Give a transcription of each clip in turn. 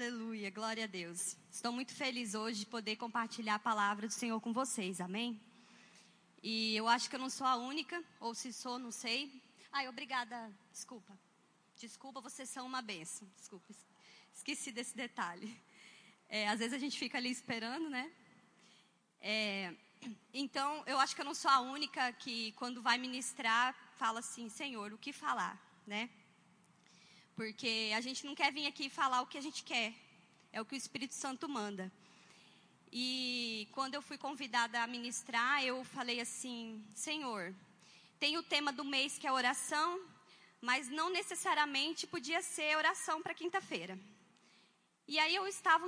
Aleluia, glória a Deus. Estou muito feliz hoje de poder compartilhar a palavra do Senhor com vocês, amém? E eu acho que eu não sou a única, ou se sou, não sei. Ai, obrigada, desculpa. Desculpa, vocês são uma benção. Desculpa, esqueci desse detalhe. É, às vezes a gente fica ali esperando, né? É, então, eu acho que eu não sou a única que, quando vai ministrar, fala assim: Senhor, o que falar, né? Porque a gente não quer vir aqui falar o que a gente quer, é o que o Espírito Santo manda. E quando eu fui convidada a ministrar, eu falei assim: Senhor, tem o tema do mês que é oração, mas não necessariamente podia ser oração para quinta-feira. E aí eu estava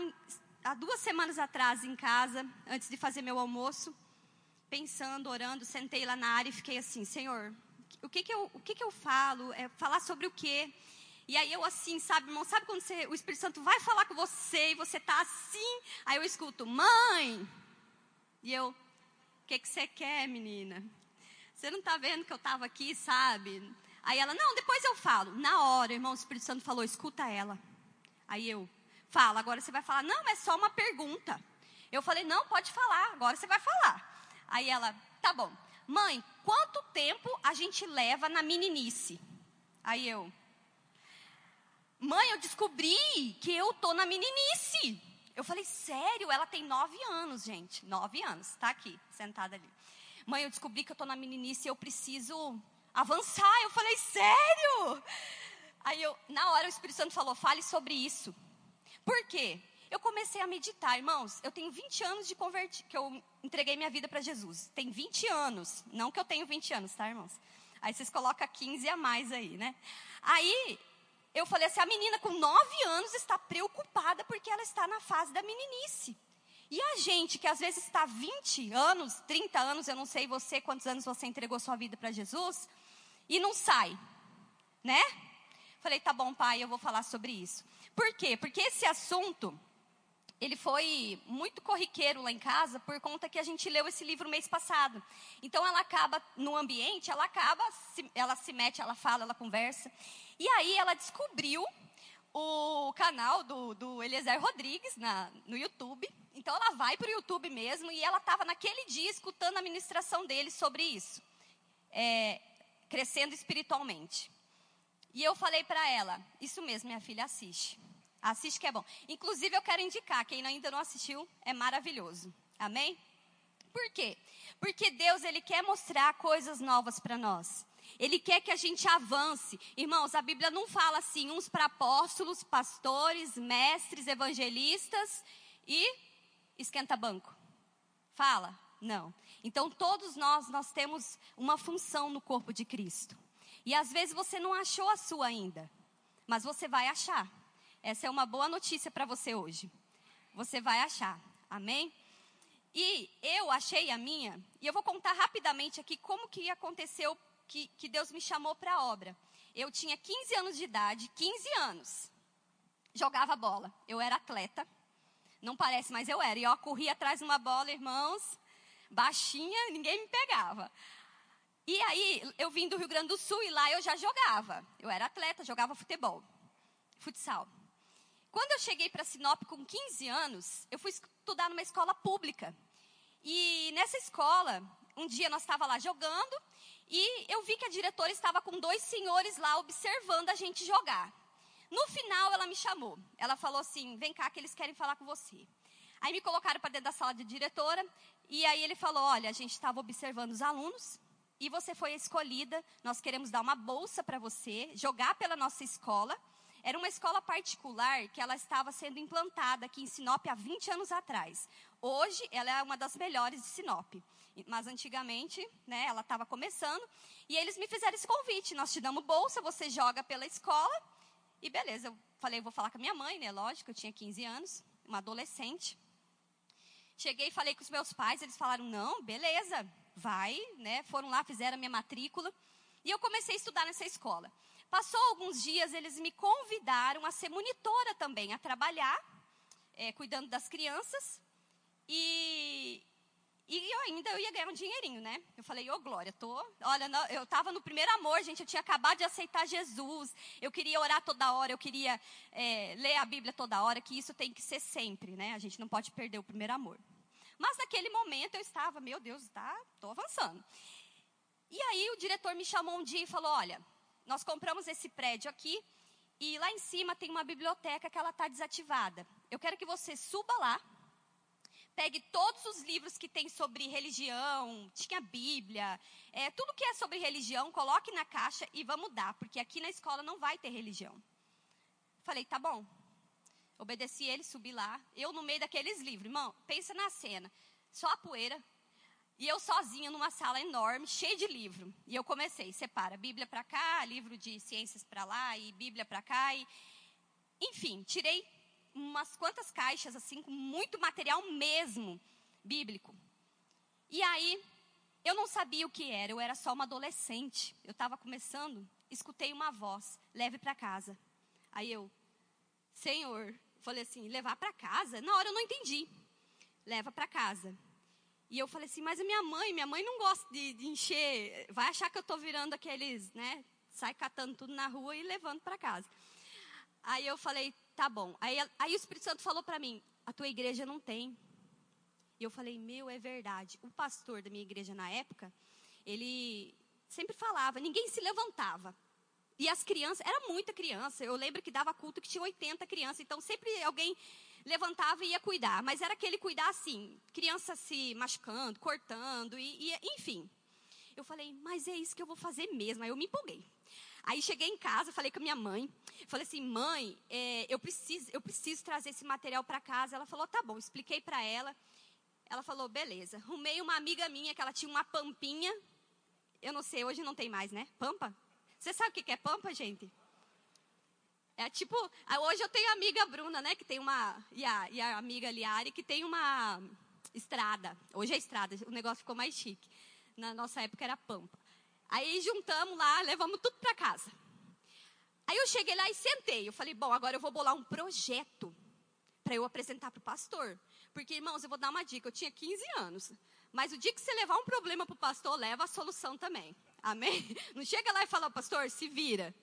há duas semanas atrás em casa, antes de fazer meu almoço, pensando, orando, sentei lá na área e fiquei assim, Senhor, o que que eu, o que que eu falo? É falar sobre o quê? E aí eu assim, sabe, irmão, sabe quando você, o Espírito Santo vai falar com você e você tá assim, aí eu escuto, mãe! E eu, o que que você quer, menina? Você não tá vendo que eu tava aqui, sabe? Aí ela, não, depois eu falo. Na hora, irmão, o Espírito Santo falou, escuta ela. Aí eu, fala, agora você vai falar, não, é só uma pergunta. Eu falei, não, pode falar, agora você vai falar. Aí ela, tá bom. Mãe, quanto tempo a gente leva na meninice? Aí eu, mãe, eu descobri que eu tô na meninice. Eu falei, sério? Ela tem nove anos, gente. Nove anos, tá aqui, sentada ali. Mãe, eu descobri que eu tô na meninice e eu preciso avançar. Eu falei, sério? Aí eu, na hora o Espírito Santo falou, fale sobre isso. Por quê? Eu comecei a meditar, irmãos. Eu tenho 20 anos de convertir, que eu entreguei minha vida para Jesus. Tem 20 anos. Não que eu tenho 20 anos, tá, irmãos? Aí vocês colocam 15 a mais aí, né? Aí eu falei assim: a menina com 9 anos está preocupada porque ela está na fase da meninice. E a gente que às vezes está 20 anos, 30 anos, eu não sei você quantos anos você entregou sua vida para Jesus, e não sai, né? Falei, tá bom, pai, eu vou falar sobre isso. Por quê? Porque esse assunto, ele foi muito corriqueiro lá em casa por conta que a gente leu esse livro mês passado. Então ela acaba no ambiente, ela acaba, ela se mete, ela fala, ela conversa. E aí ela descobriu o canal do, do Eliezer Rodrigues na, no YouTube. Então ela vai para o YouTube mesmo e ela estava naquele dia escutando a ministração dele sobre isso. É, crescendo espiritualmente. E eu falei para ela, isso mesmo, minha filha, assiste. Assiste que é bom. Inclusive, eu quero indicar, quem ainda não assistiu, é maravilhoso. Amém? Por quê? Porque Deus, Ele quer mostrar coisas novas para nós. Ele quer que a gente avance. Irmãos, a Bíblia não fala assim, uns para apóstolos, pastores, mestres, evangelistas e esquenta banco. Fala? Não. Então, todos nós, nós temos uma função no corpo de Cristo. E às vezes você não achou a sua ainda, mas você vai achar. Essa é uma boa notícia para você hoje. Você vai achar. Amém? E eu achei a minha, e eu vou contar rapidamente aqui como que aconteceu que, que Deus me chamou para a obra. Eu tinha 15 anos de idade, 15 anos. Jogava bola. Eu era atleta. Não parece, mas eu era. E eu corria atrás de uma bola, irmãos, baixinha, ninguém me pegava. E aí, eu vim do Rio Grande do Sul e lá eu já jogava. Eu era atleta, jogava futebol, futsal. Quando eu cheguei para Sinop com 15 anos, eu fui estudar numa escola pública. E nessa escola, um dia nós estava lá jogando e eu vi que a diretora estava com dois senhores lá observando a gente jogar. No final, ela me chamou. Ela falou assim: "Vem cá que eles querem falar com você". Aí me colocaram para dentro da sala de diretora e aí ele falou: "Olha, a gente estava observando os alunos e você foi escolhida. Nós queremos dar uma bolsa para você, jogar pela nossa escola. Era uma escola particular que ela estava sendo implantada aqui em Sinop há 20 anos atrás. Hoje, ela é uma das melhores de Sinop. Mas antigamente, né, ela estava começando. E eles me fizeram esse convite. Nós te damos bolsa, você joga pela escola. E beleza, eu falei, vou falar com a minha mãe, né? Lógico, eu tinha 15 anos, uma adolescente. Cheguei e falei com os meus pais, eles falaram, não, beleza, vai, né? Foram lá, fizeram a minha matrícula. E eu comecei a estudar nessa escola. Passou alguns dias, eles me convidaram a ser monitora também, a trabalhar, é, cuidando das crianças. E, e eu ainda eu ia ganhar um dinheirinho, né? Eu falei, ô oh, Glória, tô. Olha, eu estava no primeiro amor, gente. Eu tinha acabado de aceitar Jesus. Eu queria orar toda hora, eu queria é, ler a Bíblia toda hora, que isso tem que ser sempre, né? A gente não pode perder o primeiro amor. Mas naquele momento eu estava, meu Deus, tá, tô avançando. E aí o diretor me chamou um dia e falou: olha, nós compramos esse prédio aqui e lá em cima tem uma biblioteca que ela está desativada. Eu quero que você suba lá pegue todos os livros que tem sobre religião, tinha Bíblia, é, tudo que é sobre religião, coloque na caixa e vamos dar, porque aqui na escola não vai ter religião. Falei, tá bom. Obedeci ele, subi lá, eu no meio daqueles livros. Irmão, pensa na cena, só a poeira, e eu sozinha numa sala enorme, cheia de livro. E eu comecei, separa, Bíblia para cá, livro de ciências para lá, e Bíblia para cá, e... Enfim, tirei umas quantas caixas, assim, com muito material mesmo bíblico. E aí, eu não sabia o que era, eu era só uma adolescente. Eu estava começando, escutei uma voz: leve para casa. Aí eu, Senhor, falei assim: levar para casa? Na hora eu não entendi. Leva para casa. E eu falei assim: mas a minha mãe, minha mãe não gosta de, de encher, vai achar que eu estou virando aqueles, né? Sai catando tudo na rua e levando para casa. Aí eu falei: tá bom. Aí, aí o Espírito Santo falou para mim: a tua igreja não tem. E eu falei: meu, é verdade. O pastor da minha igreja na época, ele sempre falava, ninguém se levantava. E as crianças, era muita criança. Eu lembro que dava culto que tinha 80 crianças. Então sempre alguém levantava e ia cuidar. Mas era aquele cuidar assim, criança se machucando, cortando, e, e enfim. Eu falei, mas é isso que eu vou fazer mesmo. Aí eu me empolguei. Aí cheguei em casa, falei com a minha mãe, falei assim, mãe, é, eu preciso, eu preciso trazer esse material para casa. Ela falou, tá bom. Expliquei para ela. Ela falou, beleza. Arrumei uma amiga minha que ela tinha uma pampinha. Eu não sei, hoje não tem mais, né? Pampa? Você sabe o que é pampa, gente? É tipo, ah, hoje eu tenho a amiga Bruna, né, que tem uma, e a, e a amiga Liari, que tem uma estrada. Hoje é estrada, o negócio ficou mais chique. Na nossa época era pampa. Aí juntamos lá, levamos tudo para casa. Aí eu cheguei lá e sentei. Eu falei, bom, agora eu vou bolar um projeto para eu apresentar para o pastor. Porque, irmãos, eu vou dar uma dica. Eu tinha 15 anos. Mas o dia que você levar um problema para o pastor, leva a solução também. Amém? Não chega lá e fala, pastor, se vira.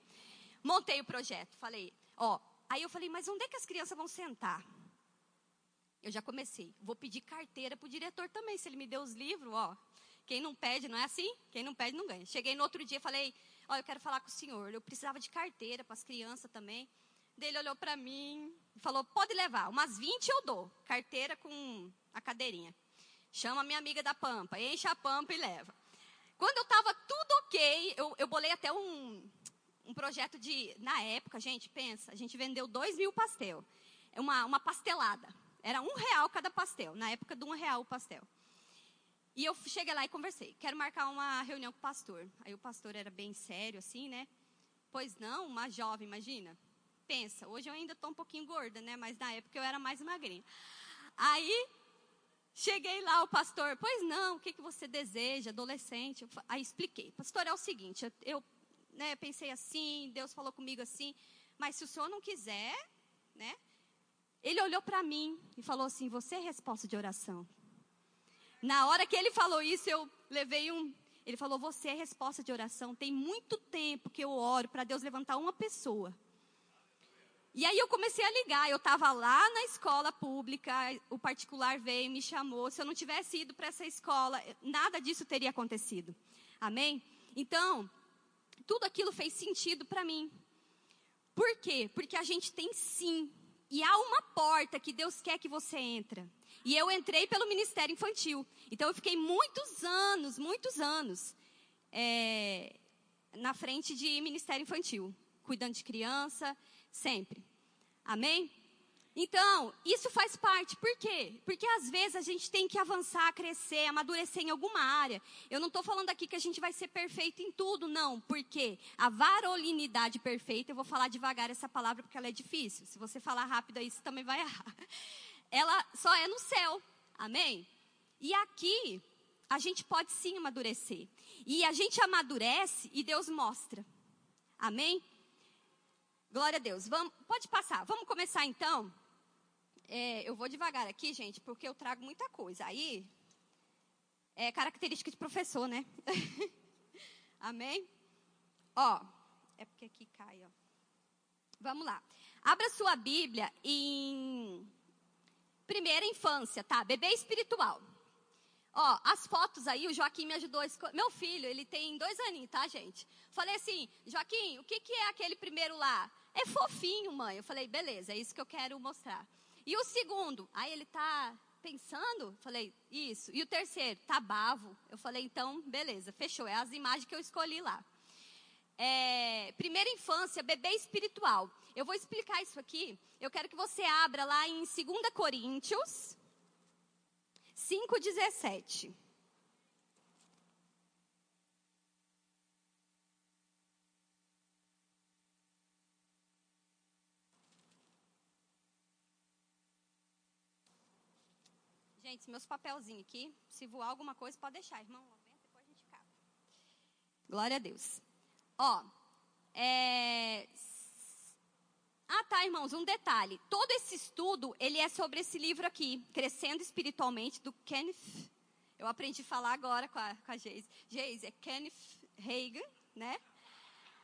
Montei o projeto. Falei, ó. Aí eu falei, mas onde é que as crianças vão sentar? Eu já comecei. Vou pedir carteira para o diretor também. Se ele me deu os livros, ó. Quem não pede, não é assim? Quem não pede, não ganha. Cheguei no outro dia falei: Ó, eu quero falar com o senhor. Eu precisava de carteira para as crianças também. Dele olhou para mim e falou: Pode levar, umas 20 eu dou. Carteira com a cadeirinha. Chama a minha amiga da Pampa, enche a Pampa e leva. Quando eu estava tudo ok, eu, eu bolei até um, um projeto de. Na época, gente, pensa, a gente vendeu dois mil pastel. Uma, uma pastelada. Era um real cada pastel. Na época de um real o pastel. E eu cheguei lá e conversei. Quero marcar uma reunião com o pastor. Aí o pastor era bem sério, assim, né? Pois não, uma jovem, imagina. Pensa, hoje eu ainda estou um pouquinho gorda, né? Mas na época eu era mais magrinha. Aí, cheguei lá, o pastor, pois não, o que, que você deseja, adolescente? Aí expliquei. Pastor, é o seguinte, eu, eu né, pensei assim, Deus falou comigo assim, mas se o senhor não quiser, né? Ele olhou para mim e falou assim: Você é resposta de oração. Na hora que ele falou isso, eu levei um. Ele falou: Você é resposta de oração. Tem muito tempo que eu oro para Deus levantar uma pessoa. E aí eu comecei a ligar. Eu estava lá na escola pública, o particular veio me chamou. Se eu não tivesse ido para essa escola, nada disso teria acontecido. Amém? Então, tudo aquilo fez sentido para mim. Por quê? Porque a gente tem sim. E há uma porta que Deus quer que você entre. E eu entrei pelo Ministério Infantil. Então eu fiquei muitos anos, muitos anos é, na frente de Ministério Infantil, cuidando de criança, sempre. Amém? Então, isso faz parte. Por quê? Porque às vezes a gente tem que avançar, crescer, amadurecer em alguma área. Eu não estou falando aqui que a gente vai ser perfeito em tudo, não. Porque a varolinidade perfeita, eu vou falar devagar essa palavra porque ela é difícil. Se você falar rápido aí, você também vai errar ela só é no céu. Amém? E aqui, a gente pode sim amadurecer. E a gente amadurece e Deus mostra. Amém? Glória a Deus. Vamos, pode passar. Vamos começar então. É, eu vou devagar aqui, gente, porque eu trago muita coisa. Aí, É característica de professor, né? Amém? Ó, é porque aqui cai, ó. Vamos lá. Abra sua Bíblia em primeira infância, tá? Bebê espiritual. Ó, as fotos aí, o Joaquim me ajudou. A Meu filho, ele tem dois aninhos, tá, gente? Falei assim, Joaquim, o que, que é aquele primeiro lá? É fofinho, mãe. Eu falei, beleza, é isso que eu quero mostrar. E o segundo? Aí ele tá pensando? Falei, isso. E o terceiro? Tá bavo. Eu falei, então, beleza, fechou. É as imagens que eu escolhi lá. É, primeira infância, bebê espiritual. Eu vou explicar isso aqui. Eu quero que você abra lá em 2 Coríntios 5,17. Gente, meus papelzinhos aqui, se voar alguma coisa, pode deixar, irmão. Depois a gente cata. Glória a Deus. Ó, é... Ah, tá, irmãos, um detalhe. Todo esse estudo, ele é sobre esse livro aqui, Crescendo Espiritualmente, do Kenneth. Eu aprendi a falar agora com a, com a Geise. Geise, é Kenneth Hagen, né?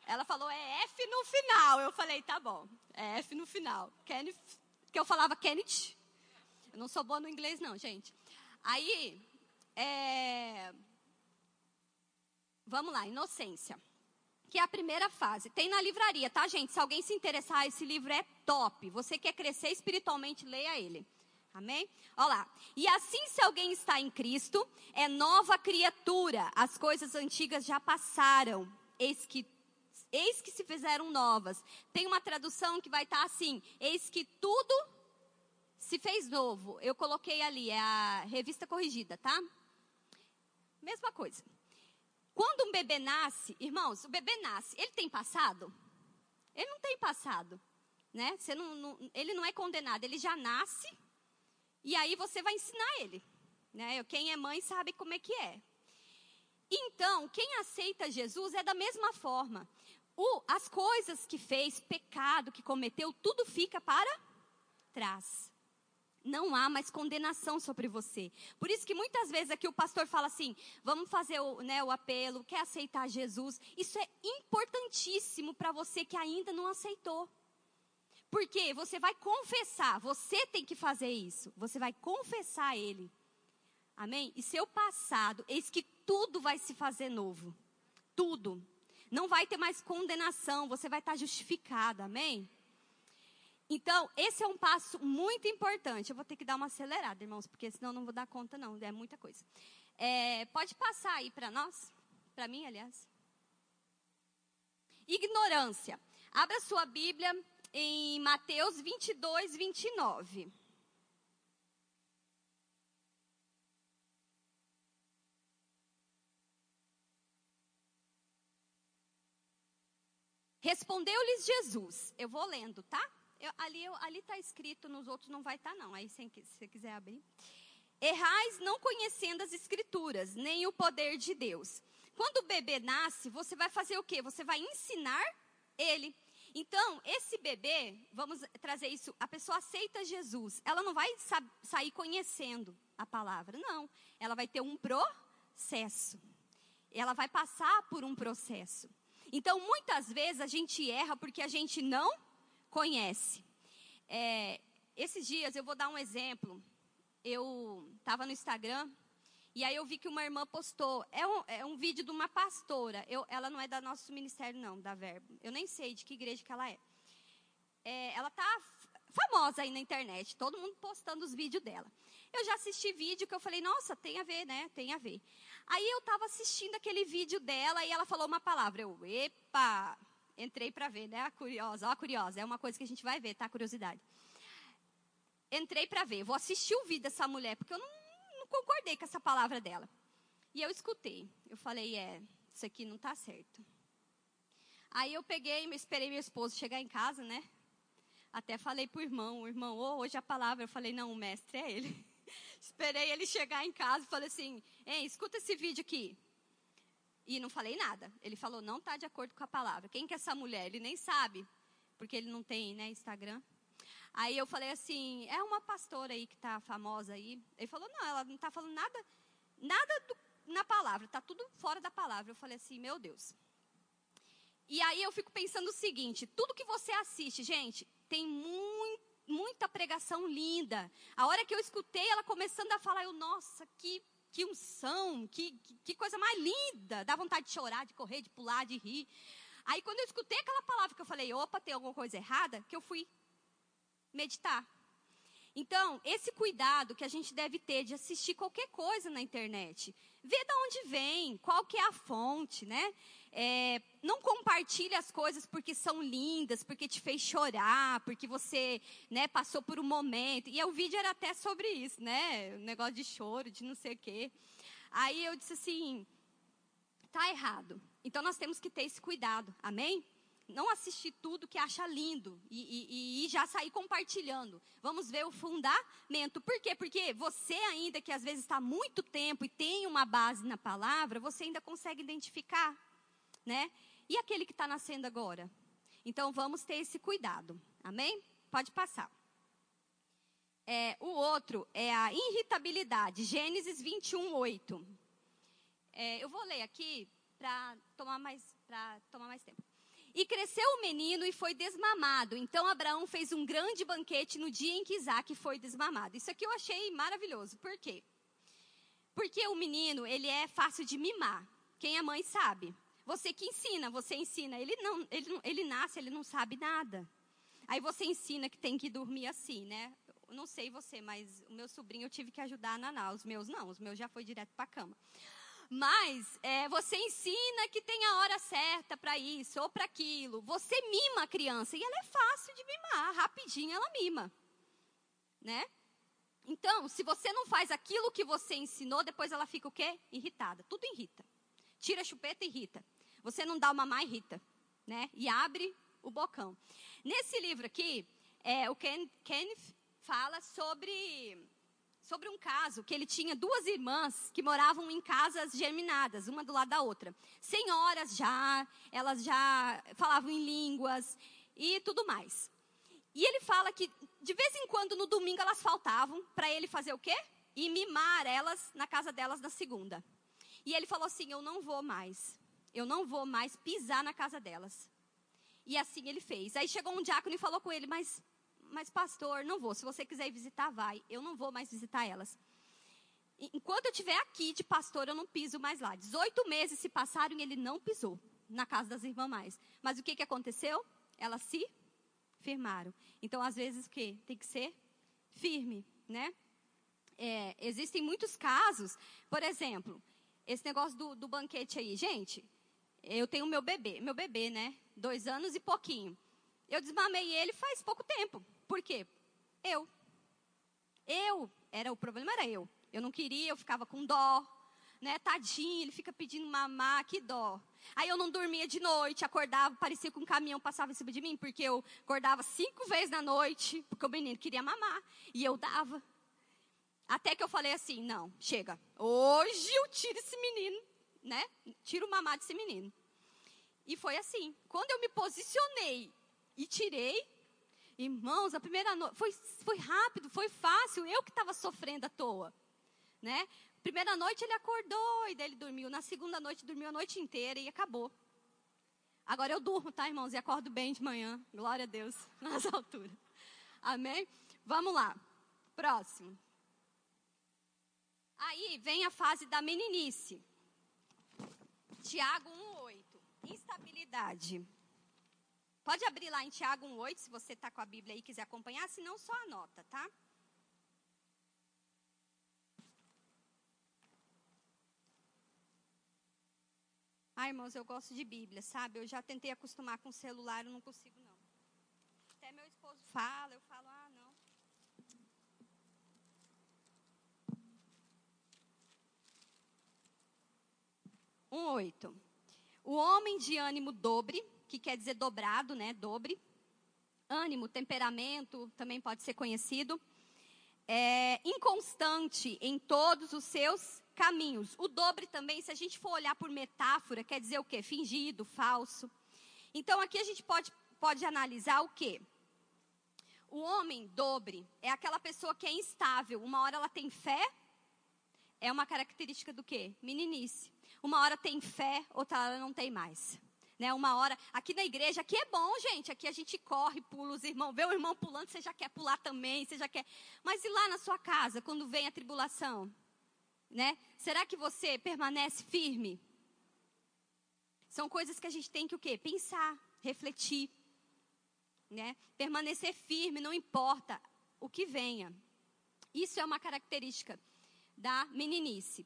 Ela falou, é F no final. Eu falei, tá bom, é F no final. Kenneth, que eu falava Kenneth. Eu não sou boa no inglês, não, gente. Aí, é... vamos lá, inocência que é a primeira fase. Tem na livraria, tá, gente? Se alguém se interessar, esse livro é top. Você quer crescer espiritualmente, leia ele. Amém? Olha lá. E assim, se alguém está em Cristo, é nova criatura. As coisas antigas já passaram. Eis que, eis que se fizeram novas. Tem uma tradução que vai estar tá assim: Eis que tudo se fez novo. Eu coloquei ali, é a revista corrigida, tá? Mesma coisa. Quando um bebê nasce, irmãos, o bebê nasce, ele tem passado? Ele não tem passado, né? Você não, não, ele não é condenado, ele já nasce e aí você vai ensinar ele, né? Quem é mãe sabe como é que é. Então, quem aceita Jesus é da mesma forma. O, as coisas que fez, pecado que cometeu, tudo fica para trás não há mais condenação sobre você. Por isso que muitas vezes aqui o pastor fala assim: vamos fazer o, né, o apelo, quer aceitar Jesus. Isso é importantíssimo para você que ainda não aceitou. Porque você vai confessar, você tem que fazer isso. Você vai confessar Ele. Amém? E seu passado, eis que tudo vai se fazer novo. Tudo. Não vai ter mais condenação, você vai estar justificado. Amém? Então, esse é um passo muito importante. Eu vou ter que dar uma acelerada, irmãos, porque senão não vou dar conta, não. É muita coisa. É, pode passar aí para nós? Para mim, aliás. Ignorância. Abra sua Bíblia em Mateus 22, 29. Respondeu-lhes Jesus. Eu vou lendo, tá? Eu, ali ali está escrito, nos outros não vai estar, tá, não. Aí, se você quiser abrir. Errais não conhecendo as escrituras, nem o poder de Deus. Quando o bebê nasce, você vai fazer o quê? Você vai ensinar ele. Então, esse bebê, vamos trazer isso, a pessoa aceita Jesus. Ela não vai sair conhecendo a palavra, não. Ela vai ter um processo. Ela vai passar por um processo. Então, muitas vezes a gente erra porque a gente não conhece. É, esses dias eu vou dar um exemplo. Eu estava no Instagram e aí eu vi que uma irmã postou. É um, é um vídeo de uma pastora. Eu, ela não é da nosso ministério, não, da Verbo. Eu nem sei de que igreja que ela é. é ela tá famosa aí na internet, todo mundo postando os vídeos dela. Eu já assisti vídeo que eu falei, nossa, tem a ver, né? Tem a ver. Aí eu estava assistindo aquele vídeo dela e ela falou uma palavra. Eu, epa, Entrei para ver, né? A curiosa, ó, a curiosa. É uma coisa que a gente vai ver, tá? Curiosidade. Entrei para ver. Vou assistir o vídeo dessa mulher, porque eu não, não concordei com essa palavra dela. E eu escutei. Eu falei, é, isso aqui não tá certo. Aí eu peguei, esperei meu esposo chegar em casa, né? Até falei pro irmão, o irmão, oh, hoje a palavra. Eu falei, não, o mestre é ele. esperei ele chegar em casa e falei assim, ei, escuta esse vídeo aqui. E não falei nada. Ele falou, não está de acordo com a palavra. Quem que é essa mulher? Ele nem sabe, porque ele não tem né, Instagram. Aí eu falei assim, é uma pastora aí que está famosa aí. Ele falou, não, ela não está falando nada, nada do na palavra, tá tudo fora da palavra. Eu falei assim, meu Deus. E aí eu fico pensando o seguinte: tudo que você assiste, gente, tem muito, muita pregação linda. A hora que eu escutei ela começando a falar, eu, nossa, que, que unção, que, que, coisa mais linda. Dá vontade de chorar, de correr, de pular, de rir. Aí quando eu escutei aquela palavra que eu falei, opa, tem alguma coisa errada, que eu fui meditar. Então, esse cuidado que a gente deve ter de assistir qualquer coisa na internet, ver de onde vem, qual que é a fonte, né? É, não compartilhe as coisas porque são lindas, porque te fez chorar, porque você né, passou por um momento. E o vídeo era até sobre isso, né? O negócio de choro, de não sei o quê. Aí eu disse assim, tá errado. Então nós temos que ter esse cuidado, amém? não assistir tudo que acha lindo e, e, e, já sair compartilhando. Vamos ver o fundamento. Por quê? Porque você ainda que às vezes está muito tempo e tem uma base na palavra, você ainda consegue identificar, né? E aquele que está nascendo agora? Então vamos ter esse cuidado. Amém? Pode passar. É, o outro é a irritabilidade. Gênesis 21, 8. É, eu vou ler aqui para tomar mais tomar mais tempo. E cresceu o menino e foi desmamado. Então Abraão fez um grande banquete no dia em que Isaac foi desmamado. Isso aqui eu achei maravilhoso. Por quê? Porque o menino, ele é fácil de mimar. Quem é mãe sabe. Você que ensina, você ensina. Ele não, ele, ele nasce, ele não sabe nada. Aí você ensina que tem que dormir assim, né? Não sei você, mas o meu sobrinho eu tive que ajudar a naná. Os meus não, os meus já foi direto para a cama. Mas é, você ensina que tem a hora certa para isso ou para aquilo. Você mima a criança e ela é fácil de mimar, rapidinho ela mima, né? Então, se você não faz aquilo que você ensinou, depois ela fica o quê? Irritada. Tudo irrita. Tira a chupeta, irrita. Você não dá uma má, irrita, né? E abre o bocão. Nesse livro aqui, é, o Ken, Kenneth fala sobre sobre um caso que ele tinha duas irmãs que moravam em casas germinadas, uma do lado da outra. Senhoras já, elas já falavam em línguas e tudo mais. E ele fala que de vez em quando no domingo elas faltavam para ele fazer o quê? E mimar elas na casa delas na segunda. E ele falou assim: Eu não vou mais. Eu não vou mais pisar na casa delas. E assim ele fez. Aí chegou um diácono e falou com ele: Mas mas pastor, não vou. Se você quiser ir visitar, vai. Eu não vou mais visitar elas. Enquanto eu estiver aqui de pastor, eu não piso mais lá. 18 meses se passaram e ele não pisou na casa das irmãs mais. Mas o que, que aconteceu? Elas se firmaram. Então, às vezes, o que? Tem que ser firme, né? É, existem muitos casos, por exemplo, esse negócio do, do banquete aí. Gente, eu tenho meu bebê, meu bebê, né? Dois anos e pouquinho. Eu desmamei ele faz pouco tempo. Por quê? Eu. Eu, era o problema era eu. Eu não queria, eu ficava com dó, né? Tadinho, ele fica pedindo mamar, que dó. Aí eu não dormia de noite, acordava, parecia que um caminhão passava em cima de mim, porque eu acordava cinco vezes na noite, porque o menino queria mamar, e eu dava. Até que eu falei assim, não, chega, hoje eu tiro esse menino, né? Tiro o mamar desse menino. E foi assim. Quando eu me posicionei e tirei, Irmãos, a primeira noite foi, foi rápido, foi fácil, eu que estava sofrendo à toa. Né? Primeira noite ele acordou e daí ele dormiu. Na segunda noite dormiu a noite inteira e acabou. Agora eu durmo, tá, irmãos? E acordo bem de manhã. Glória a Deus, nas alturas. Amém? Vamos lá. Próximo. Aí vem a fase da meninice. Tiago 1,8. Instabilidade. Pode abrir lá em Tiago 1,8, se você está com a Bíblia aí e quiser acompanhar, se não, só anota, tá? Ai, irmãos, eu gosto de Bíblia, sabe? Eu já tentei acostumar com o celular, eu não consigo, não. Até meu esposo fala, eu falo, 1:8. O homem de ânimo dobre, que quer dizer dobrado, né? Dobre. Ânimo, temperamento, também pode ser conhecido. É inconstante em todos os seus caminhos. O dobre também, se a gente for olhar por metáfora, quer dizer o quê? Fingido, falso. Então aqui a gente pode, pode analisar o quê? O homem dobre é aquela pessoa que é instável. Uma hora ela tem fé, é uma característica do quê? Meninice. Uma hora tem fé, outra hora não tem mais. Né, uma hora, aqui na igreja, aqui é bom, gente. Aqui a gente corre, pula os irmãos, vê o irmão pulando, você já quer pular também, você já quer. Mas e lá na sua casa, quando vem a tribulação? Né? Será que você permanece firme? São coisas que a gente tem que o quê? Pensar, refletir, né? Permanecer firme, não importa o que venha. Isso é uma característica da meninice.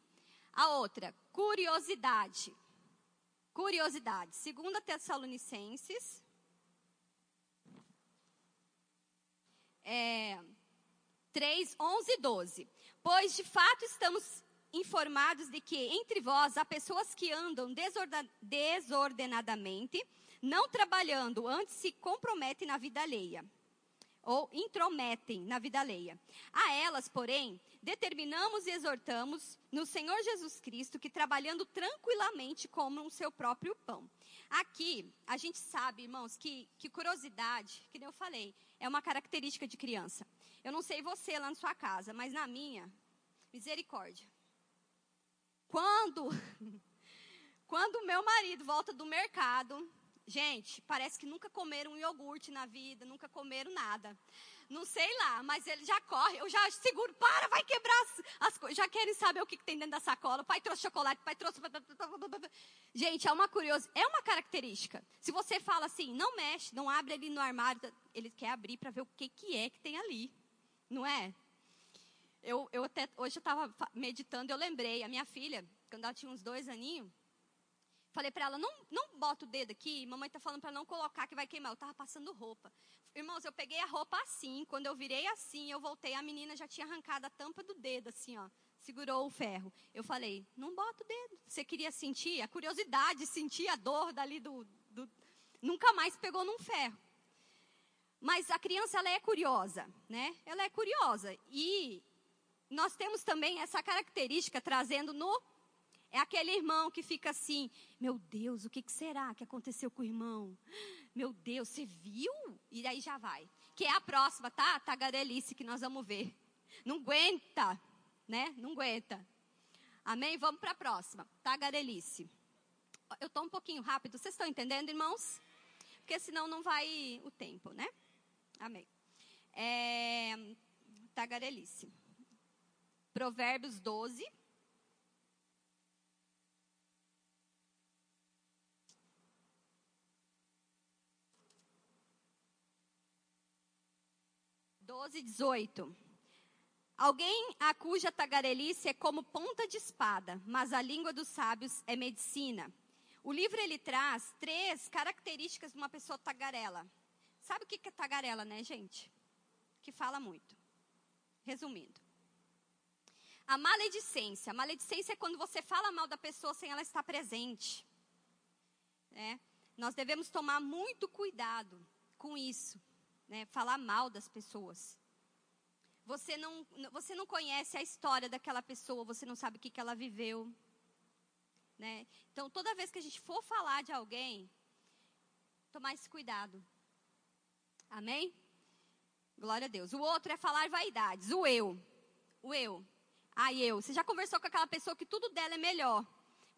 A outra, curiosidade. Curiosidade. Segunda Tessalonicenses. É, 3, 11 e 12. Pois de fato estamos informados de que entre vós há pessoas que andam desordenadamente, não trabalhando, antes se comprometem na vida alheia, ou intrometem na vida alheia. A elas, porém, determinamos e exortamos no Senhor Jesus Cristo que trabalhando tranquilamente comam o seu próprio pão. Aqui, a gente sabe, irmãos, que, que curiosidade, que nem eu falei, é uma característica de criança. Eu não sei você lá na sua casa, mas na minha, misericórdia. Quando, quando meu marido volta do mercado, gente, parece que nunca comeram um iogurte na vida, nunca comeram nada. Não sei lá, mas ele já corre, eu já seguro, para, vai quebrar as, as coisas. Já querem saber o que, que, tem dentro da sacola. O pai trouxe chocolate, o pai trouxe. Gente, é uma curiosidade, é uma característica. Se você fala assim, não mexe, não abre ali no armário, ele quer abrir para ver o que, que é que tem ali. Não é? Eu, eu até, hoje eu estava meditando, eu lembrei, a minha filha, quando ela tinha uns dois aninhos, falei para ela, não, não bota o dedo aqui, mamãe está falando para não colocar que vai queimar. Eu estava passando roupa. Irmãos, eu peguei a roupa assim, quando eu virei assim, eu voltei, a menina já tinha arrancado a tampa do dedo, assim, ó. Segurou o ferro. Eu falei, não bota o dedo. Você queria sentir a curiosidade, sentir a dor dali do, do... Nunca mais pegou num ferro. Mas a criança, ela é curiosa, né? Ela é curiosa. E nós temos também essa característica trazendo no. É aquele irmão que fica assim: Meu Deus, o que, será que aconteceu com o irmão? Meu Deus, você viu? E aí já vai. Que é a próxima, tá? Tagarelice que nós vamos ver. Não aguenta, né? Não aguenta. Amém? Vamos para a próxima. Tagarelice. Eu estou um pouquinho rápido. Vocês estão entendendo, irmãos? Porque senão não vai o tempo, né? Amém. É, tagarelice. Provérbios 12. Doze, dezoito. Alguém a cuja tagarelice é como ponta de espada, mas a língua dos sábios é medicina. O livro ele traz três características de uma pessoa tagarela. Sabe o que é tagarela, né, gente? Que fala muito. Resumindo. A maledicência. A maledicência é quando você fala mal da pessoa sem ela estar presente. É. Nós devemos tomar muito cuidado com isso. Né? Falar mal das pessoas. Você não, você não conhece a história daquela pessoa, você não sabe o que, que ela viveu. Né? Então, toda vez que a gente for falar de alguém, tomar esse cuidado. Amém? Glória a Deus. O outro é falar vaidades, o eu. O eu. Ai, eu. Você já conversou com aquela pessoa que tudo dela é melhor?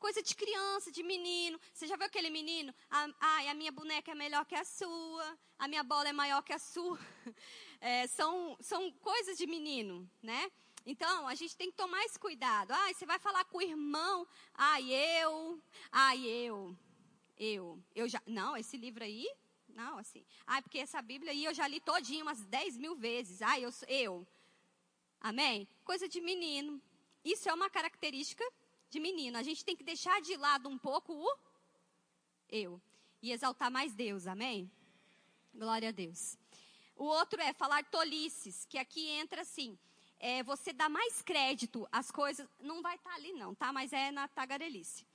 Coisa de criança, de menino. Você já viu aquele menino? Ai, a minha boneca é melhor que a sua. A minha bola é maior que a sua. É, são, são coisas de menino, né? Então, a gente tem que tomar esse cuidado. Ai, você vai falar com o irmão. Ai, eu. Ai, eu. Eu. Eu já. Não, esse livro aí. Não, assim. Ai, porque essa Bíblia aí eu já li todinha umas 10 mil vezes. Ai, eu. eu. Amém? Coisa de menino. Isso é uma característica de menino. A gente tem que deixar de lado um pouco o eu e exaltar mais Deus. Amém? Glória a Deus. O outro é falar tolices, que aqui entra assim. É, você dá mais crédito às coisas. Não vai estar tá ali, não, tá? Mas é na tagarelice.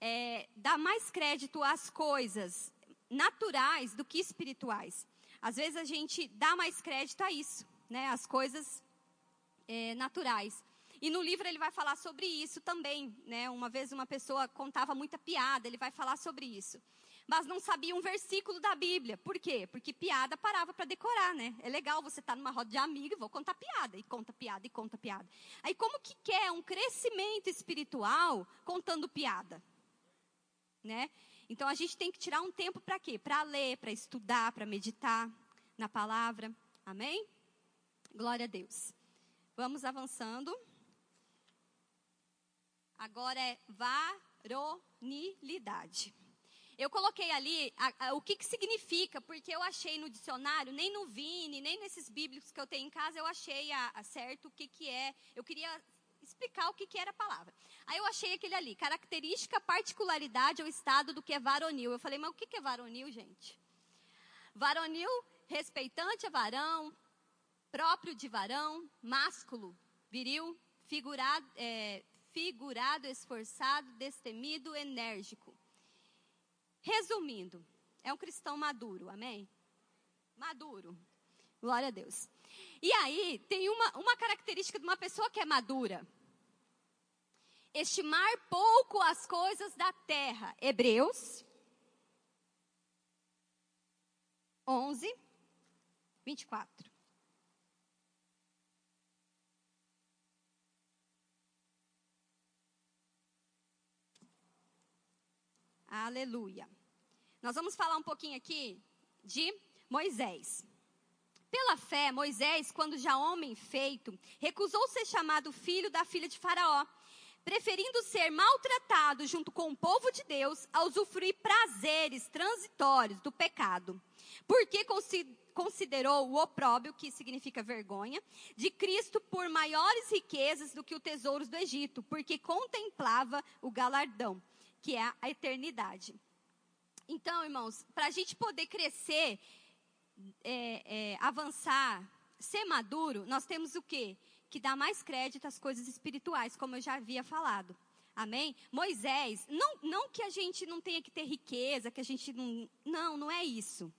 É, dá mais crédito às coisas naturais do que espirituais. Às vezes a gente dá mais crédito a isso, né? As coisas é, naturais. E no livro ele vai falar sobre isso também, né? Uma vez uma pessoa contava muita piada, ele vai falar sobre isso. mas não sabia um versículo da Bíblia. Por quê? Porque piada parava para decorar, né? É legal você estar tá numa roda de amigos e vou contar piada, e conta piada, e conta piada. Aí como que quer um crescimento espiritual contando piada? Né? Então a gente tem que tirar um tempo para quê? Para ler, para estudar, para meditar na palavra. Amém? Glória a Deus. Vamos avançando. Agora é varonilidade. Eu coloquei ali a, a, o que, que significa, porque eu achei no dicionário, nem no Vini, nem nesses bíblicos que eu tenho em casa, eu achei a, certo o que, que é. Eu queria explicar o que, que era a palavra. Aí eu achei aquele ali, característica, particularidade ou estado do que é varonil. Eu falei, mas o que, que é varonil, gente? Varonil, respeitante é varão, próprio de varão, másculo, viril, figurado, é, figurado esforçado, destemido, enérgico. Resumindo, é um cristão maduro, amém? Maduro. Glória a Deus. E aí, tem uma, uma característica de uma pessoa que é madura. Estimar pouco as coisas da terra. Hebreus 11, 24. Aleluia. Nós vamos falar um pouquinho aqui de Moisés. Pela fé, Moisés, quando já homem feito, recusou ser chamado filho da filha de Faraó, preferindo ser maltratado junto com o povo de Deus a usufruir prazeres transitórios do pecado. Porque considerou o opróbio, que significa vergonha, de Cristo por maiores riquezas do que os tesouros do Egito, porque contemplava o galardão que é a eternidade. Então, irmãos, para a gente poder crescer, é, é, avançar, ser maduro, nós temos o quê? Que dar mais crédito às coisas espirituais, como eu já havia falado. Amém? Moisés, não, não que a gente não tenha que ter riqueza, que a gente não. Não, não é isso.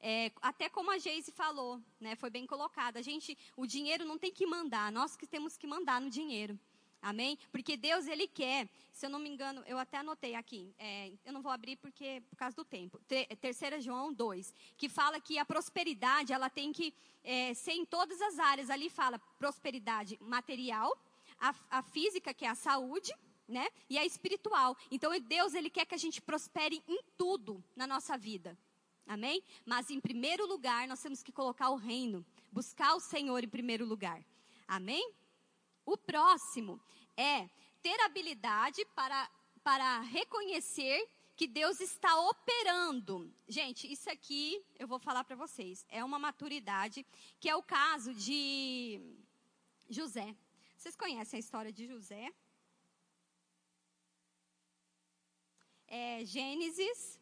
É, até como a Geise falou, né, foi bem colocado. A gente, o dinheiro não tem que mandar, nós que temos que mandar no dinheiro. Amém? Porque Deus, Ele quer, se eu não me engano, eu até anotei aqui, é, eu não vou abrir porque, por causa do tempo. Terceira João 2, que fala que a prosperidade, ela tem que é, ser em todas as áreas. Ali fala prosperidade material, a, a física, que é a saúde, né? E a espiritual. Então, Deus, Ele quer que a gente prospere em tudo na nossa vida. Amém? Mas, em primeiro lugar, nós temos que colocar o reino. Buscar o Senhor em primeiro lugar. Amém? O próximo é ter habilidade para, para reconhecer que Deus está operando. Gente, isso aqui eu vou falar para vocês. É uma maturidade que é o caso de José. Vocês conhecem a história de José? É Gênesis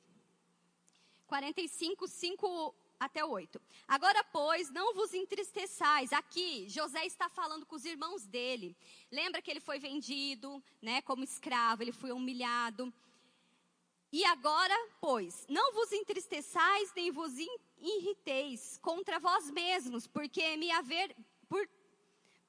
45, 5 até o 8. Agora, pois, não vos entristeçais. Aqui, José está falando com os irmãos dele. Lembra que ele foi vendido, né, como escravo, ele foi humilhado. E agora, pois, não vos entristeçais nem vos irriteis contra vós mesmos, porque me haver, por,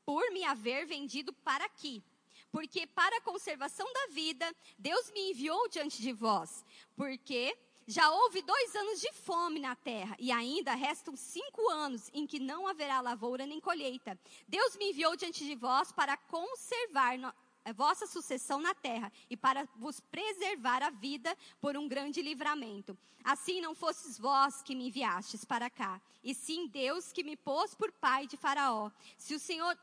por me haver vendido para aqui. Porque para a conservação da vida, Deus me enviou diante de vós. Porque já houve dois anos de fome na terra, e ainda restam cinco anos em que não haverá lavoura nem colheita. Deus me enviou diante de vós para conservar no, a eh, vossa sucessão na terra e para vos preservar a vida por um grande livramento. Assim não fostes vós que me enviastes para cá, e sim Deus que me pôs por pai de Faraó. Se o Senhor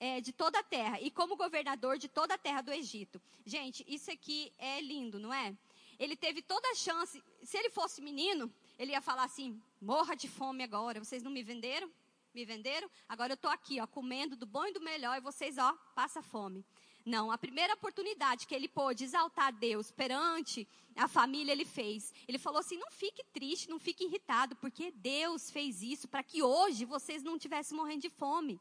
é, de toda a terra e como governador de toda a terra do Egito. Gente, isso aqui é lindo, não é? Ele teve toda a chance. Se ele fosse menino, ele ia falar assim: morra de fome agora. Vocês não me venderam? Me venderam? Agora eu estou aqui, ó, comendo do bom e do melhor e vocês, ó, passa fome. Não, a primeira oportunidade que ele pôde exaltar Deus perante a família, ele fez. Ele falou assim: não fique triste, não fique irritado, porque Deus fez isso para que hoje vocês não estivessem morrendo de fome.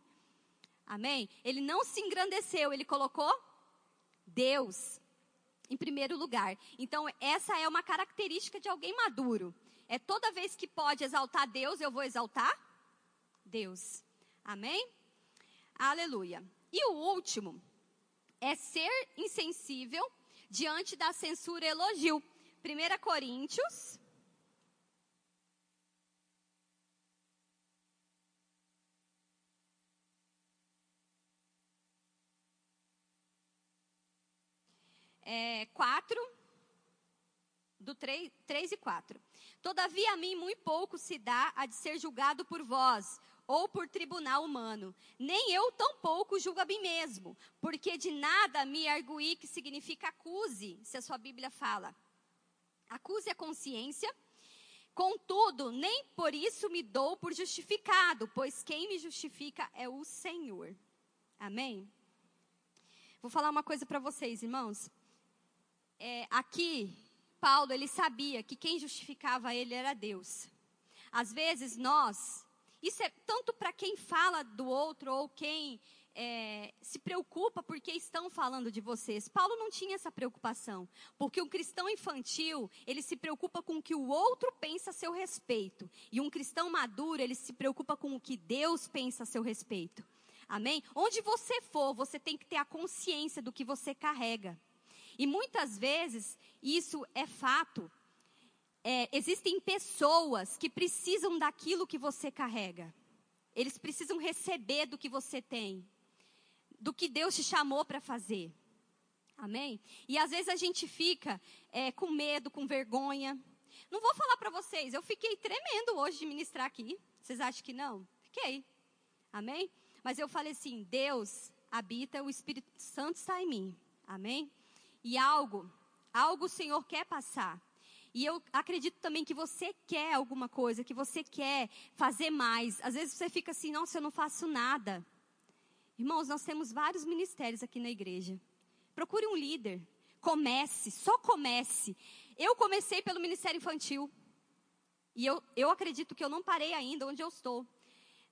Amém? Ele não se engrandeceu, ele colocou Deus em primeiro lugar. Então, essa é uma característica de alguém maduro. É toda vez que pode exaltar Deus, eu vou exaltar Deus. Amém? Aleluia. E o último é ser insensível diante da censura e elogio. 1 Coríntios. É, 4, do 3, 3 e 4. Todavia a mim muito pouco se dá a de ser julgado por vós, ou por tribunal humano. Nem eu tampouco julgo a mim mesmo, porque de nada me arguí, que significa acuse, se a sua Bíblia fala. Acuse a consciência. Contudo, nem por isso me dou por justificado, pois quem me justifica é o Senhor. Amém? Vou falar uma coisa para vocês, irmãos. É, aqui, Paulo, ele sabia que quem justificava ele era Deus. Às vezes nós isso é tanto para quem fala do outro ou quem é, se preocupa porque estão falando de vocês. Paulo não tinha essa preocupação, porque um cristão infantil, ele se preocupa com o que o outro pensa a seu respeito. E um cristão maduro, ele se preocupa com o que Deus pensa a seu respeito. Amém? Onde você for, você tem que ter a consciência do que você carrega. E muitas vezes, isso é fato, é, existem pessoas que precisam daquilo que você carrega. Eles precisam receber do que você tem, do que Deus te chamou para fazer. Amém? E às vezes a gente fica é, com medo, com vergonha. Não vou falar para vocês, eu fiquei tremendo hoje de ministrar aqui. Vocês acham que não? Fiquei. Amém? Mas eu falei assim: Deus habita, o Espírito Santo está em mim. Amém? E algo, algo o Senhor quer passar. E eu acredito também que você quer alguma coisa, que você quer fazer mais. Às vezes você fica assim, nossa, eu não faço nada. Irmãos, nós temos vários ministérios aqui na igreja. Procure um líder. Comece, só comece. Eu comecei pelo Ministério Infantil. E eu, eu acredito que eu não parei ainda onde eu estou.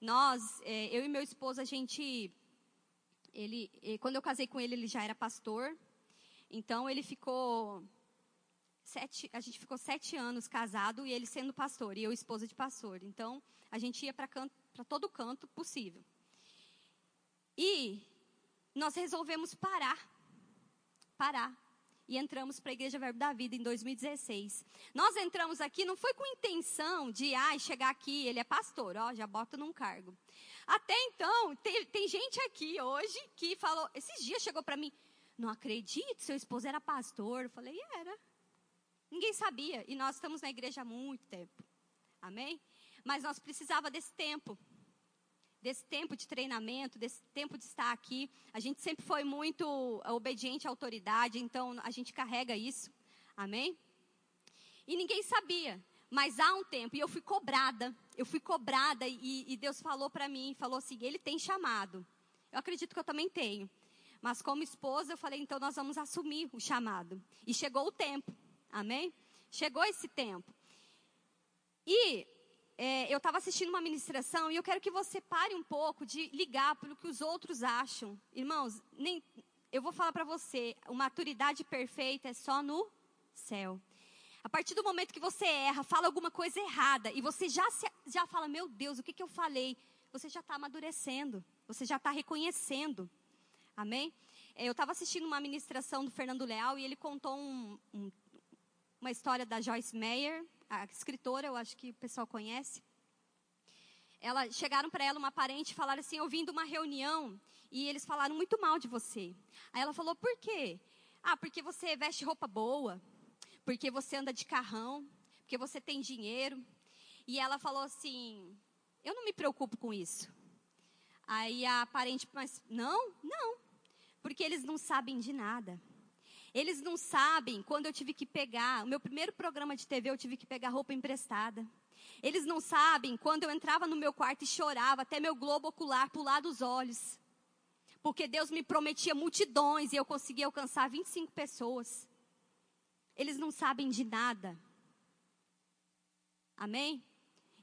Nós, é, eu e meu esposo, a gente. Ele, quando eu casei com ele, ele já era pastor. Então ele ficou sete, a gente ficou sete anos casado e ele sendo pastor e eu esposa de pastor. Então, a gente ia para todo canto possível. E nós resolvemos parar. Parar. E entramos para a Igreja Verbo da Vida em 2016. Nós entramos aqui, não foi com intenção de ah, chegar aqui, ele é pastor, ó, já bota num cargo. Até então, tem, tem gente aqui hoje que falou, esses dias chegou para mim, não acredito, seu esposo era pastor. Eu falei, era. Ninguém sabia. E nós estamos na igreja há muito tempo. Amém? Mas nós precisava desse tempo. Desse tempo de treinamento, desse tempo de estar aqui. A gente sempre foi muito obediente à autoridade, então a gente carrega isso. Amém? E ninguém sabia. Mas há um tempo, e eu fui cobrada. Eu fui cobrada e, e Deus falou para mim, falou assim, ele tem chamado. Eu acredito que eu também tenho. Mas como esposa, eu falei, então nós vamos assumir o chamado. E chegou o tempo. Amém? Chegou esse tempo. E é, eu estava assistindo uma ministração e eu quero que você pare um pouco de ligar pelo que os outros acham. Irmãos, nem, eu vou falar para você, a maturidade perfeita é só no céu. A partir do momento que você erra, fala alguma coisa errada e você já, se, já fala, meu Deus, o que, que eu falei? Você já está amadurecendo, você já está reconhecendo. Amém? Eu estava assistindo uma ministração do Fernando Leal e ele contou um, um uma história da Joyce Meyer, a escritora, eu acho que o pessoal conhece. Ela, chegaram para ela uma parente e falaram assim, eu vim de uma reunião e eles falaram muito mal de você. Aí ela falou, por quê? Ah, porque você veste roupa boa, porque você anda de carrão, porque você tem dinheiro. E ela falou assim, eu não me preocupo com isso. Aí a parente, mas não, não, porque eles não sabem de nada. Eles não sabem quando eu tive que pegar, o meu primeiro programa de TV eu tive que pegar roupa emprestada. Eles não sabem quando eu entrava no meu quarto e chorava até meu globo ocular pular dos olhos. Porque Deus me prometia multidões e eu conseguia alcançar 25 pessoas. Eles não sabem de nada. Amém?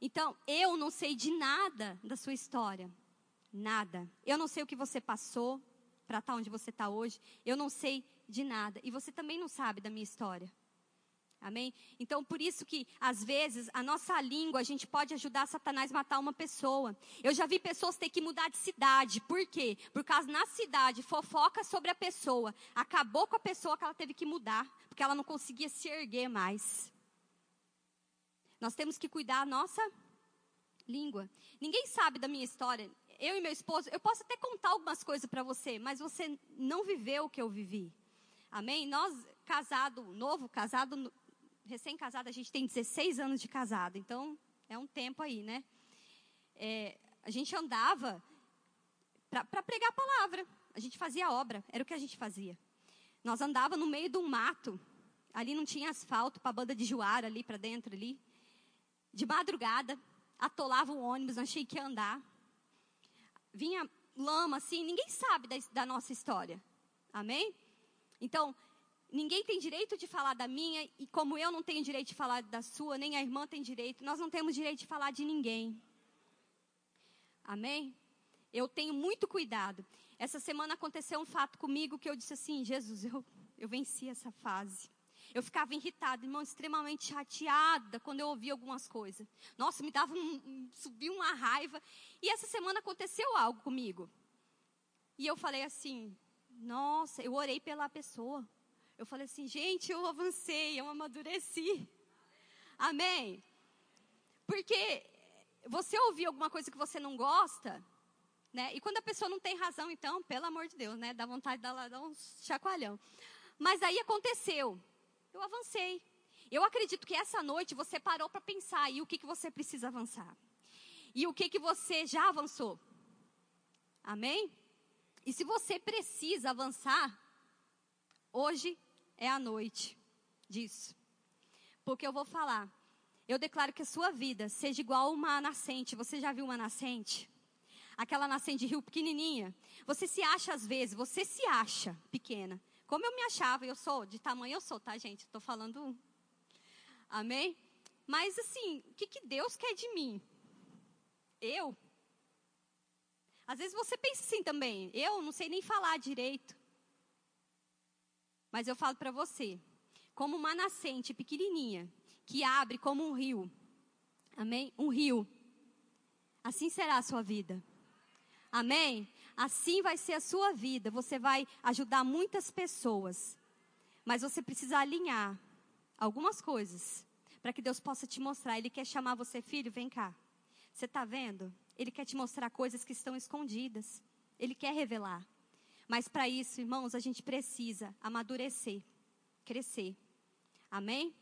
Então, eu não sei de nada da sua história. Nada. Eu não sei o que você passou para estar onde você está hoje. Eu não sei de nada. E você também não sabe da minha história. Amém? Então, por isso que, às vezes, a nossa língua, a gente pode ajudar Satanás a matar uma pessoa. Eu já vi pessoas ter que mudar de cidade. Por quê? Por causa na cidade, fofoca sobre a pessoa. Acabou com a pessoa que ela teve que mudar, porque ela não conseguia se erguer mais. Nós temos que cuidar a nossa língua. Ninguém sabe da minha história. Eu e meu esposo, eu posso até contar algumas coisas para você, mas você não viveu o que eu vivi. Amém? Nós, casado, novo, casado, recém-casado, a gente tem 16 anos de casado, então é um tempo aí, né? É, a gente andava para pregar a palavra, a gente fazia obra, era o que a gente fazia. Nós andava no meio do mato, ali não tinha asfalto para a banda de Juara ali para dentro ali. De madrugada, atolava o ônibus, achei que ia andar. Vinha lama assim, ninguém sabe da, da nossa história. Amém? Então, ninguém tem direito de falar da minha, e como eu não tenho direito de falar da sua, nem a irmã tem direito, nós não temos direito de falar de ninguém. Amém? Eu tenho muito cuidado. Essa semana aconteceu um fato comigo que eu disse assim: Jesus, eu, eu venci essa fase. Eu ficava irritada, irmão, extremamente chateada quando eu ouvia algumas coisas. Nossa, me dava um, subiu uma raiva. E essa semana aconteceu algo comigo. E eu falei assim: Nossa, eu orei pela pessoa. Eu falei assim, gente, eu avancei, eu amadureci. Amém? Porque você ouvir alguma coisa que você não gosta, né? E quando a pessoa não tem razão, então, pelo amor de Deus, né? Dá vontade de dar um chacoalhão. Mas aí aconteceu. Eu avancei. Eu acredito que essa noite você parou para pensar e o que, que você precisa avançar. E o que, que você já avançou. Amém? E se você precisa avançar, hoje é a noite disso. Porque eu vou falar. Eu declaro que a sua vida seja igual uma nascente. Você já viu uma nascente? Aquela nascente de rio pequenininha. Você se acha às vezes, você se acha pequena. Como eu me achava, eu sou, de tamanho eu sou, tá, gente? Estou falando. Amém? Mas assim, o que, que Deus quer de mim? Eu? Às vezes você pensa assim também. Eu não sei nem falar direito. Mas eu falo para você, como uma nascente pequenininha, que abre como um rio. Amém? Um rio. Assim será a sua vida. Amém? Assim vai ser a sua vida. Você vai ajudar muitas pessoas. Mas você precisa alinhar algumas coisas para que Deus possa te mostrar. Ele quer chamar você, filho, vem cá. Você está vendo? Ele quer te mostrar coisas que estão escondidas. Ele quer revelar. Mas para isso, irmãos, a gente precisa amadurecer, crescer. Amém?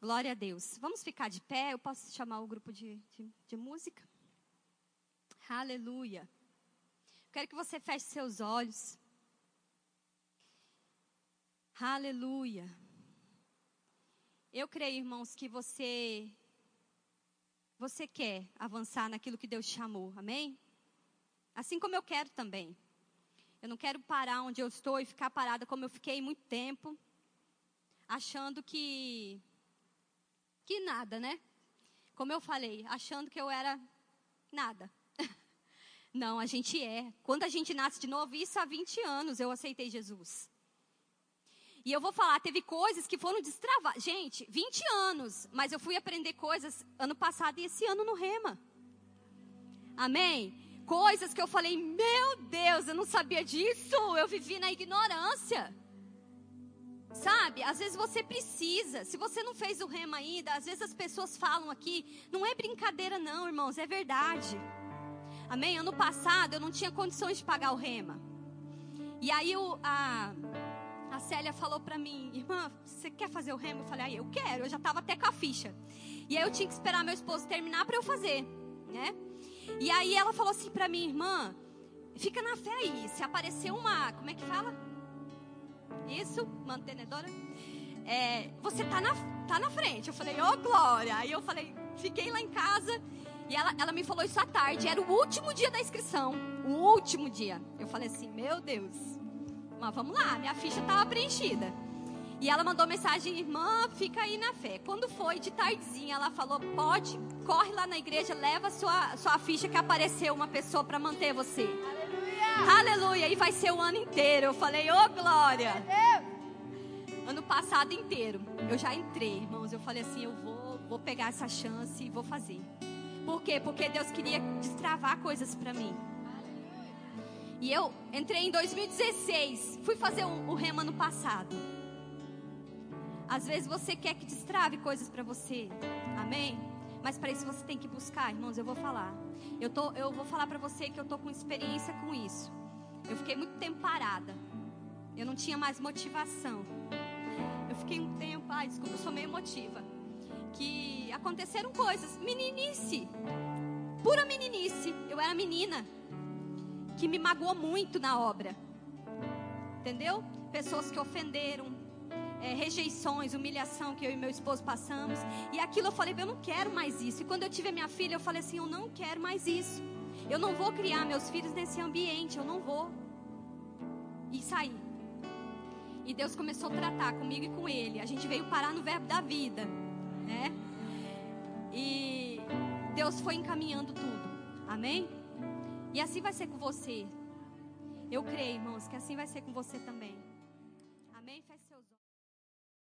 Glória a Deus. Vamos ficar de pé? Eu posso chamar o grupo de, de, de música? Aleluia. Quero que você feche seus olhos. Aleluia. Eu creio, irmãos, que você você quer avançar naquilo que Deus chamou. Amém? Assim como eu quero também. Eu não quero parar onde eu estou e ficar parada como eu fiquei muito tempo, achando que que nada, né? Como eu falei, achando que eu era nada. Não, a gente é. Quando a gente nasce de novo, isso há 20 anos eu aceitei Jesus. E eu vou falar, teve coisas que foram destravadas. Gente, 20 anos, mas eu fui aprender coisas ano passado e esse ano no Rema. Amém? coisas que eu falei, meu Deus, eu não sabia disso, eu vivi na ignorância. Sabe, às vezes você precisa, se você não fez o rema ainda, às vezes as pessoas falam aqui, não é brincadeira não, irmãos, é verdade. Amém? Ano passado eu não tinha condições de pagar o rema. E aí o, a, a Célia falou para mim, irmã, você quer fazer o rema? Eu falei, ah, eu quero, eu já estava até com a ficha. E aí eu tinha que esperar meu esposo terminar para eu fazer, né? E aí ela falou assim para minha irmã: fica na fé aí. Se aparecer uma, como é que fala? Isso, mantenedora. É, você tá na, tá na frente. Eu falei, ô oh, Glória. Aí eu falei, fiquei lá em casa. E ela, ela me falou isso à tarde. Era o último dia da inscrição. O último dia. Eu falei assim, meu Deus. Mas vamos lá, minha ficha estava preenchida. E ela mandou mensagem, irmã, fica aí na fé. Quando foi de tardezinha, ela falou: pode, corre lá na igreja, leva sua, sua ficha que apareceu uma pessoa para manter você. Aleluia! Aleluia! E vai ser o ano inteiro. Eu falei: ô oh, glória! ano passado inteiro. Eu já entrei, irmãos. Eu falei assim, eu vou, vou pegar essa chance e vou fazer. Por quê? Porque Deus queria destravar coisas para mim. E eu entrei em 2016, fui fazer o, o rema no passado. Às vezes você quer que destrave coisas para você. Amém? Mas para isso você tem que buscar, irmãos, eu vou falar. Eu, tô, eu vou falar para você que eu tô com experiência com isso. Eu fiquei muito tempo parada. Eu não tinha mais motivação. Eu fiquei um tempo, ai, desculpa, eu sou meio emotiva. Que aconteceram coisas, meninice, pura meninice. Eu era menina, que me magoou muito na obra. Entendeu? Pessoas que ofenderam, é, rejeições, humilhação que eu e meu esposo passamos. E aquilo eu falei, eu não quero mais isso. E quando eu tive a minha filha, eu falei assim, eu não quero mais isso. Eu não vou criar meus filhos nesse ambiente, eu não vou. E saí. E Deus começou a tratar comigo e com ele. A gente veio parar no verbo da vida, né? E Deus foi encaminhando tudo. Amém? E assim vai ser com você. Eu creio, irmãos, que assim vai ser com você também.